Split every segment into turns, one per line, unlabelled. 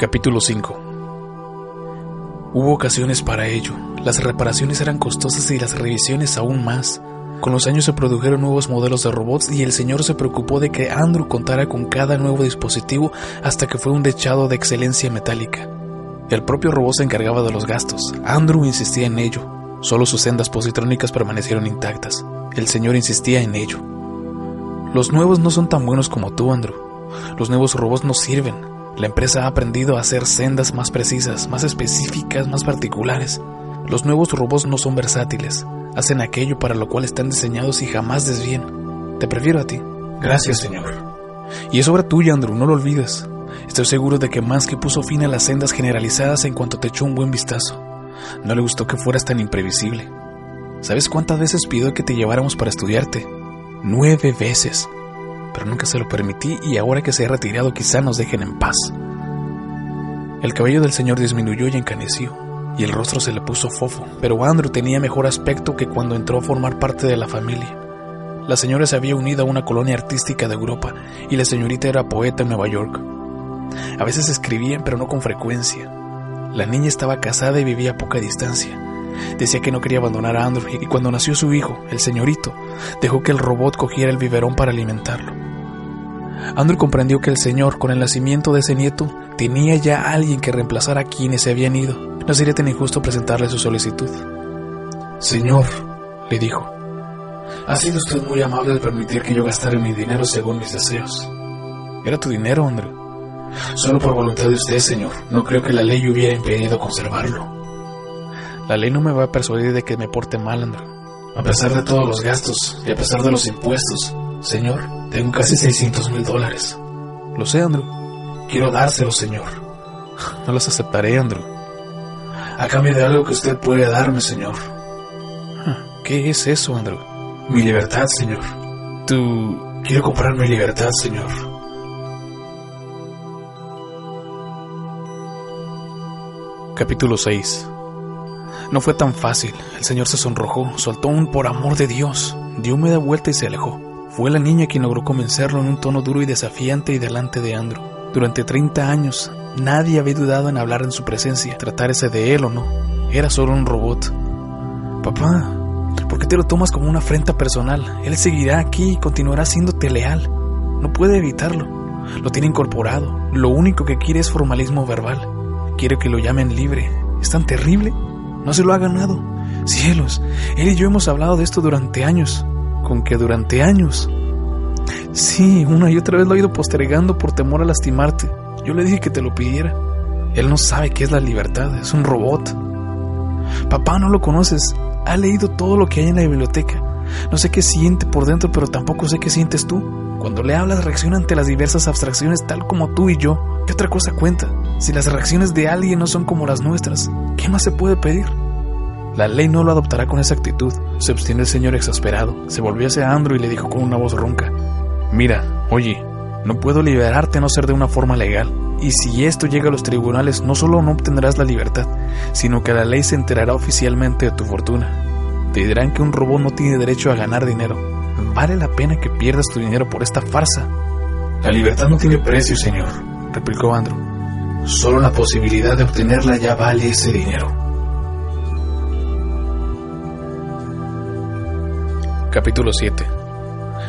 Capítulo 5 Hubo ocasiones para ello. Las reparaciones eran costosas y las revisiones aún más. Con los años se produjeron nuevos modelos de robots y el señor se preocupó de que Andrew contara con cada nuevo dispositivo hasta que fue un dechado de excelencia metálica. El propio robot se encargaba de los gastos. Andrew insistía en ello. Solo sus sendas positrónicas permanecieron intactas. El señor insistía en ello. Los nuevos no son tan buenos como tú, Andrew. Los nuevos robots no sirven. La empresa ha aprendido a hacer sendas más precisas, más específicas, más particulares. Los nuevos robots no son versátiles. Hacen aquello para lo cual están diseñados y jamás desvían. Te prefiero a ti.
Gracias, señor.
Y es obra tuya, Andrew, no lo olvides. Estoy seguro de que Mansky puso fin a las sendas generalizadas en cuanto te echó un buen vistazo. No le gustó que fueras tan imprevisible. ¿Sabes cuántas veces pidió que te lleváramos para estudiarte? Nueve veces. Pero nunca se lo permití y ahora que se ha retirado quizá nos dejen en paz. El cabello del señor disminuyó y encaneció, y el rostro se le puso fofo, pero Andrew tenía mejor aspecto que cuando entró a formar parte de la familia. La señora se había unido a una colonia artística de Europa y la señorita era poeta en Nueva York. A veces escribían, pero no con frecuencia. La niña estaba casada y vivía a poca distancia. Decía que no quería abandonar a Andrew y cuando nació su hijo, el señorito, dejó que el robot cogiera el biberón para alimentarlo. Andrew comprendió que el señor, con el nacimiento de ese nieto, tenía ya alguien que reemplazara a quienes se habían ido. No sería tan injusto presentarle su solicitud.
Señor, le dijo, ha sido usted muy amable al permitir que yo gastara mi dinero según mis deseos.
Era tu dinero, Andrew.
Solo por voluntad de usted, señor. No creo que la ley hubiera impedido conservarlo.
La ley no me va a persuadir de que me porte mal, Andrew.
A pesar de todos los gastos y a pesar de los impuestos, señor, tengo casi 600 mil dólares.
Lo sé, Andrew.
Quiero dárselos, señor.
No los aceptaré, Andrew.
A cambio de algo que usted puede darme, señor.
¿Qué es eso, Andrew?
Mi libertad, señor.
Tú...
Quiero comprar mi libertad, señor.
Capítulo 6 No fue tan fácil. El señor se sonrojó, soltó un por amor de Dios, dio media vuelta y se alejó. Fue la niña quien logró convencerlo en un tono duro y desafiante y delante de Andrew. Durante 30 años, nadie había dudado en hablar en su presencia, tratarse de él o no. Era solo un robot. Papá, ¿por qué te lo tomas como una afrenta personal? Él seguirá aquí y continuará siéndote leal. No puede evitarlo. Lo tiene incorporado. Lo único que quiere es formalismo verbal. Quiere que lo llamen libre. ¿Es tan terrible? No se lo ha ganado. Cielos, él y yo hemos hablado de esto durante años. ¿Con que durante años? Sí, una y otra vez lo he ido postergando por temor a lastimarte. Yo le dije que te lo pidiera. Él no sabe qué es la libertad, es un robot. Papá, no lo conoces. Ha leído todo lo que hay en la biblioteca. No sé qué siente por dentro, pero tampoco sé qué sientes tú. Cuando le hablas, reacciona ante las diversas abstracciones tal como tú y yo. ¿Qué otra cosa cuenta? Si las reacciones de alguien no son como las nuestras, ¿qué más se puede pedir? La ley no lo adoptará con esa actitud, se obstinó el señor exasperado. Se volvió hacia Andrew y le dijo con una voz ronca: Mira, oye, no puedo liberarte a no ser de una forma legal. Y si esto llega a los tribunales, no solo no obtendrás la libertad, sino que la ley se enterará oficialmente de tu fortuna. Te dirán que un robot no tiene derecho a ganar dinero. ¿Vale la pena que pierdas tu dinero por esta farsa?
La libertad no tiene precio, señor,
replicó Andrew.
Solo la posibilidad de obtenerla ya vale ese dinero.
Capítulo 7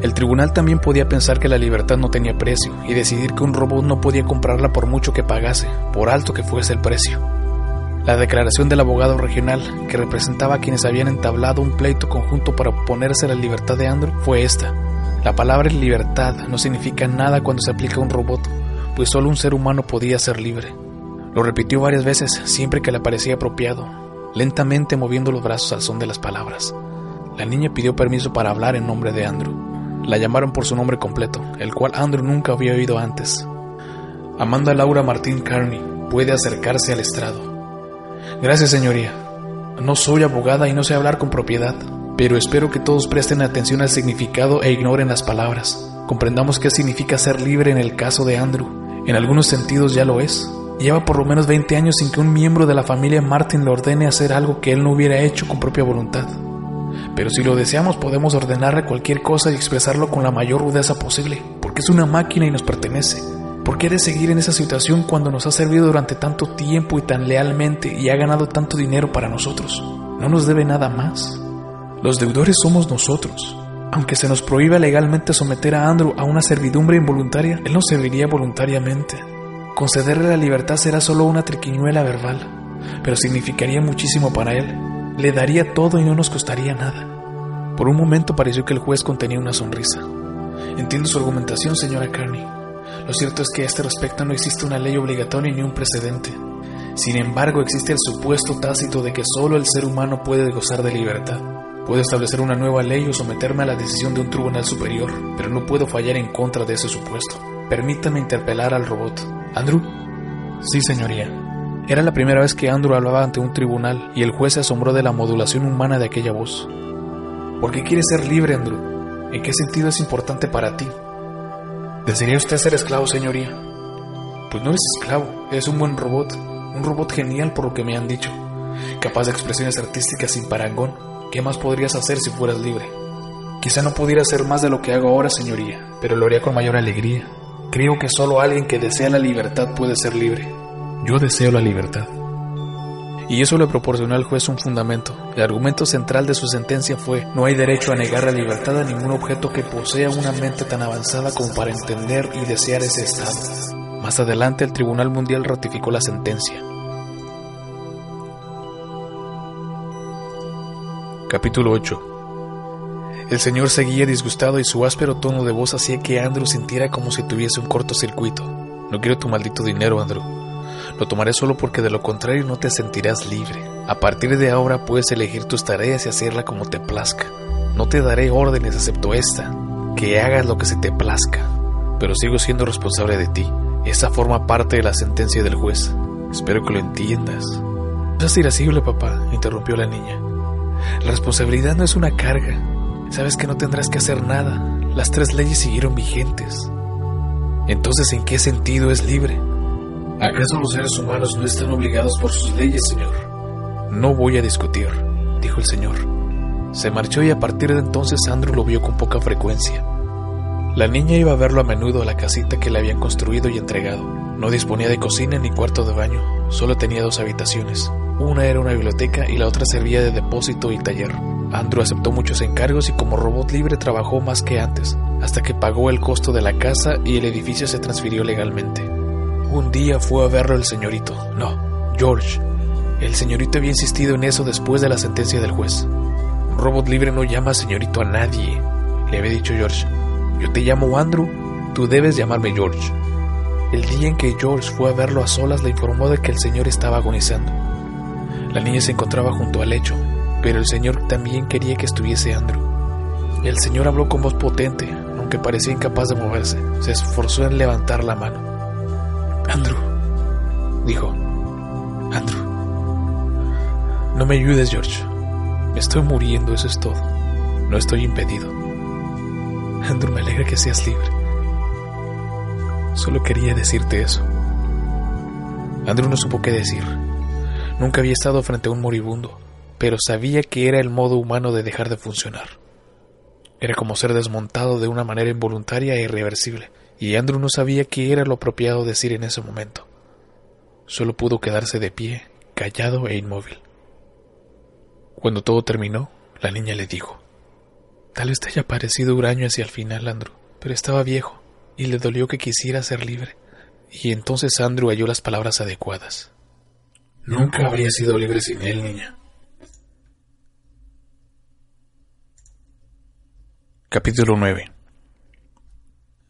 El tribunal también podía pensar que la libertad no tenía precio y decidir que un robot no podía comprarla por mucho que pagase, por alto que fuese el precio. La declaración del abogado regional, que representaba a quienes habían entablado un pleito conjunto para oponerse a la libertad de Andrew, fue esta. La palabra libertad no significa nada cuando se aplica a un robot, pues solo un ser humano podía ser libre. Lo repitió varias veces, siempre que le parecía apropiado, lentamente moviendo los brazos al son de las palabras. La niña pidió permiso para hablar en nombre de Andrew. La llamaron por su nombre completo, el cual Andrew nunca había oído antes. Amanda Laura Martín Carney puede acercarse al estrado. Gracias, señoría. No soy abogada y no sé hablar con propiedad, pero espero que todos presten atención al significado e ignoren las palabras. Comprendamos qué significa ser libre en el caso de Andrew. En algunos sentidos ya lo es. Lleva por lo menos 20 años sin que un miembro de la familia Martin le ordene hacer algo que él no hubiera hecho con propia voluntad. Pero si lo deseamos podemos ordenarle cualquier cosa y expresarlo con la mayor rudeza posible, porque es una máquina y nos pertenece. ¿Por qué de seguir en esa situación cuando nos ha servido durante tanto tiempo y tan lealmente y ha ganado tanto dinero para nosotros? No nos debe nada más. Los deudores somos nosotros. Aunque se nos prohíba legalmente someter a Andrew a una servidumbre involuntaria, él nos serviría voluntariamente. Concederle la libertad será solo una triquiñuela verbal, pero significaría muchísimo para él. Le daría todo y no nos costaría nada. Por un momento pareció que el juez contenía una sonrisa. Entiendo su argumentación, señora Carney. Lo cierto es que a este respecto no existe una ley obligatoria ni un precedente. Sin embargo, existe el supuesto tácito de que solo el ser humano puede gozar de libertad. Puedo establecer una nueva ley o someterme a la decisión de un tribunal superior, pero no puedo fallar en contra de ese supuesto. Permítame interpelar al robot. ¿Andrew? Sí, señoría. Era la primera vez que Andrew hablaba ante un tribunal y el juez se asombró de la modulación humana de aquella voz. ¿Por qué quieres ser libre, Andrew? ¿En qué sentido es importante para ti? ¿Desearía usted ser esclavo, señoría? Pues no es esclavo, es un buen robot, un robot genial por lo que me han dicho, capaz de expresiones artísticas sin parangón. ¿Qué más podrías hacer si fueras libre? Quizá no pudiera hacer más de lo que hago ahora, señoría, pero lo haría con mayor alegría. Creo que solo alguien que desea la libertad puede ser libre. Yo deseo la libertad. Y eso le proporcionó al juez un fundamento. El argumento central de su sentencia fue, no hay derecho a negar la libertad a ningún objeto que posea una mente tan avanzada como para entender y desear ese estado. Más adelante el Tribunal Mundial ratificó la sentencia. Capítulo 8 El señor seguía disgustado y su áspero tono de voz hacía que Andrew sintiera como si tuviese un cortocircuito. No quiero tu maldito dinero, Andrew. Lo tomaré solo porque de lo contrario no te sentirás libre. A partir de ahora puedes elegir tus tareas y hacerla como te plazca. No te daré órdenes excepto esta, que hagas lo que se te plazca. Pero sigo siendo responsable de ti. Esa forma parte de la sentencia del juez. Espero que lo entiendas. No seas irascible, papá, interrumpió la niña. La responsabilidad no es una carga. Sabes que no tendrás que hacer nada. Las tres leyes siguieron vigentes. Entonces, ¿en qué sentido es libre?
¿Acaso los seres humanos no están obligados por sus leyes, señor?
No voy a discutir, dijo el señor. Se marchó y a partir de entonces Andrew lo vio con poca frecuencia. La niña iba a verlo a menudo a la casita que le habían construido y entregado. No disponía de cocina ni cuarto de baño, solo tenía dos habitaciones. Una era una biblioteca y la otra servía de depósito y taller. Andrew aceptó muchos encargos y como robot libre trabajó más que antes, hasta que pagó el costo de la casa y el edificio se transfirió legalmente. Un día fue a verlo el señorito, no, George. El señorito había insistido en eso después de la sentencia del juez. Robot libre no llama señorito a nadie, le había dicho George. Yo te llamo Andrew, tú debes llamarme George. El día en que George fue a verlo a solas le informó de que el señor estaba agonizando. La niña se encontraba junto al lecho, pero el señor también quería que estuviese Andrew. El señor habló con voz potente, aunque parecía incapaz de moverse. Se esforzó en levantar la mano. Andrew, dijo. Andrew. No me ayudes, George. Me estoy muriendo, eso es todo. No estoy impedido. Andrew, me alegra que seas libre. Solo quería decirte eso. Andrew no supo qué decir. Nunca había estado frente a un moribundo, pero sabía que era el modo humano de dejar de funcionar. Era como ser desmontado de una manera involuntaria e irreversible, y Andrew no sabía qué era lo apropiado decir en ese momento. Solo pudo quedarse de pie, callado e inmóvil. Cuando todo terminó, la niña le dijo, Tal vez te haya parecido huraño hacia el final, Andrew, pero estaba viejo y le dolió que quisiera ser libre. Y entonces Andrew halló las palabras adecuadas.
Nunca habría sido libre sin él, niña.
Capítulo 9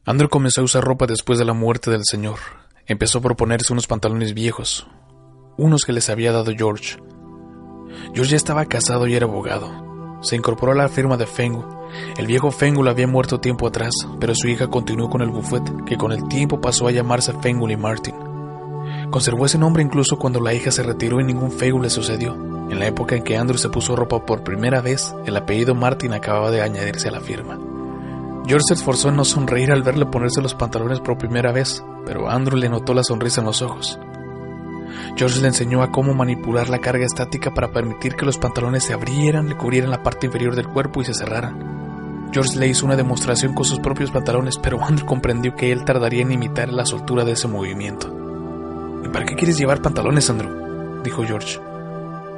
Andrew comenzó a usar ropa después de la muerte del señor. Empezó a proponerse unos pantalones viejos, unos que les había dado George. George ya estaba casado y era abogado. Se incorporó a la firma de Fengu. El viejo Fengul había muerto tiempo atrás, pero su hija continuó con el buffet, que con el tiempo pasó a llamarse Fengul y Martin. Conservó ese nombre incluso cuando la hija se retiró y ningún Fengul le sucedió. En la época en que Andrew se puso ropa por primera vez, el apellido Martin acababa de añadirse a la firma. George se esforzó en no sonreír al verle ponerse los pantalones por primera vez, pero Andrew le notó la sonrisa en los ojos. George le enseñó a cómo manipular la carga estática para permitir que los pantalones se abrieran, le cubrieran la parte inferior del cuerpo y se cerraran. George le hizo una demostración con sus propios pantalones, pero Andrew comprendió que él tardaría en imitar la soltura de ese movimiento. ¿Y para qué quieres llevar pantalones, Andrew? dijo George.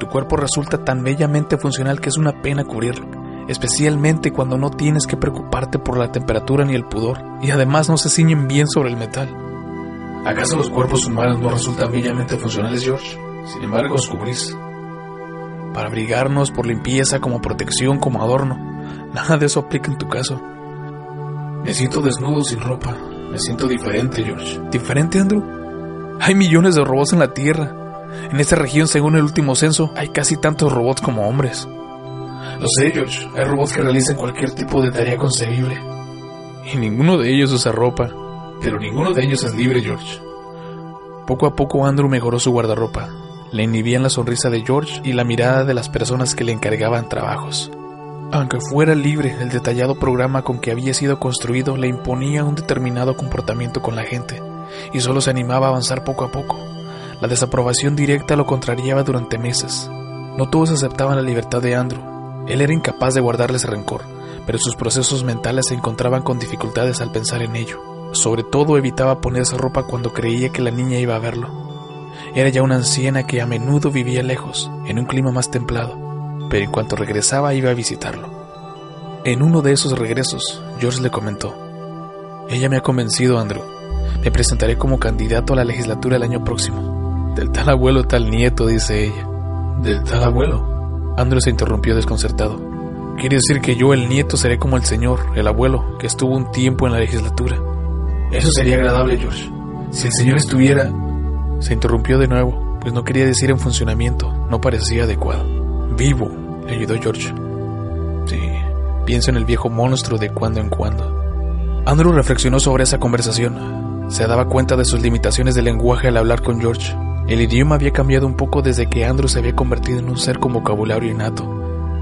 Tu cuerpo resulta tan bellamente funcional que es una pena cubrirlo, especialmente cuando no tienes que preocuparte por la temperatura ni el pudor, y además no se ciñen bien sobre el metal.
¿Acaso los cuerpos humanos no resultan bellamente funcionales, George? Sin embargo, os cubrís.
Para abrigarnos por limpieza, como protección, como adorno. Nada de eso aplica en tu caso.
Me siento desnudo sin ropa. Me siento diferente, George.
¿Diferente, Andrew? Hay millones de robots en la Tierra. En esta región, según el último censo, hay casi tantos robots como hombres.
Lo sé, George. Hay robots que realizan cualquier tipo de tarea concebible.
Y ninguno de ellos usa ropa.
Pero ninguno de ellos es libre, George.
Poco a poco Andrew mejoró su guardarropa. Le inhibían la sonrisa de George y la mirada de las personas que le encargaban trabajos. Aunque fuera libre, el detallado programa con que había sido construido le imponía un determinado comportamiento con la gente, y solo se animaba a avanzar poco a poco. La desaprobación directa lo contrariaba durante meses. No todos aceptaban la libertad de Andrew. Él era incapaz de guardarles rencor, pero sus procesos mentales se encontraban con dificultades al pensar en ello. Sobre todo evitaba ponerse ropa cuando creía que la niña iba a verlo. Era ya una anciana que a menudo vivía lejos, en un clima más templado, pero en cuanto regresaba iba a visitarlo. En uno de esos regresos, George le comentó, Ella me ha convencido, Andrew. Me presentaré como candidato a la legislatura el año próximo. Del tal abuelo tal nieto, dice ella.
¿Del tal abuelo?
Andrew se interrumpió desconcertado. Quiere decir que yo, el nieto, seré como el señor, el abuelo, que estuvo un tiempo en la legislatura.
Eso sería agradable, George. Si el señor estuviera...
Se interrumpió de nuevo, pues no quería decir en funcionamiento, no parecía adecuado. Vivo, le ayudó George. Sí, pienso en el viejo monstruo de cuando en cuando. Andrew reflexionó sobre esa conversación. Se daba cuenta de sus limitaciones de lenguaje al hablar con George. El idioma había cambiado un poco desde que Andrew se había convertido en un ser con vocabulario innato.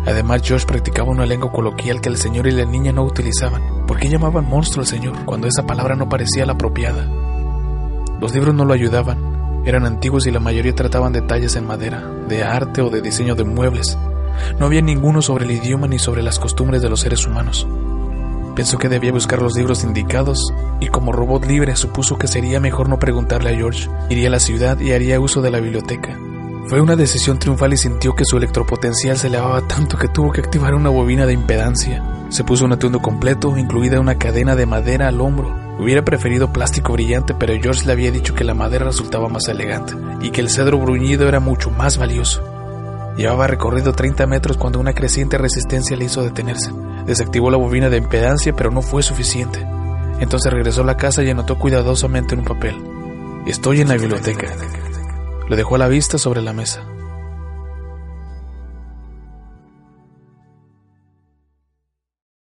Además, George practicaba una lengua coloquial que el señor y la niña no utilizaban. ¿Por qué llamaban monstruo al señor cuando esa palabra no parecía la apropiada? Los libros no lo ayudaban. Eran antiguos y la mayoría trataban detalles en madera, de arte o de diseño de muebles. No había ninguno sobre el idioma ni sobre las costumbres de los seres humanos. Pensó que debía buscar los libros indicados y como robot libre supuso que sería mejor no preguntarle a George. Iría a la ciudad y haría uso de la biblioteca. Fue una decisión triunfal y sintió que su electropotencial se elevaba tanto que tuvo que activar una bobina de impedancia. Se puso un atuendo completo, incluida una cadena de madera al hombro. Hubiera preferido plástico brillante, pero George le había dicho que la madera resultaba más elegante y que el cedro bruñido era mucho más valioso. Llevaba recorrido 30 metros cuando una creciente resistencia le hizo detenerse. Desactivó la bobina de impedancia, pero no fue suficiente. Entonces regresó a la casa y anotó cuidadosamente en un papel. Estoy en la biblioteca. Le dejó la vista sobre la mesa.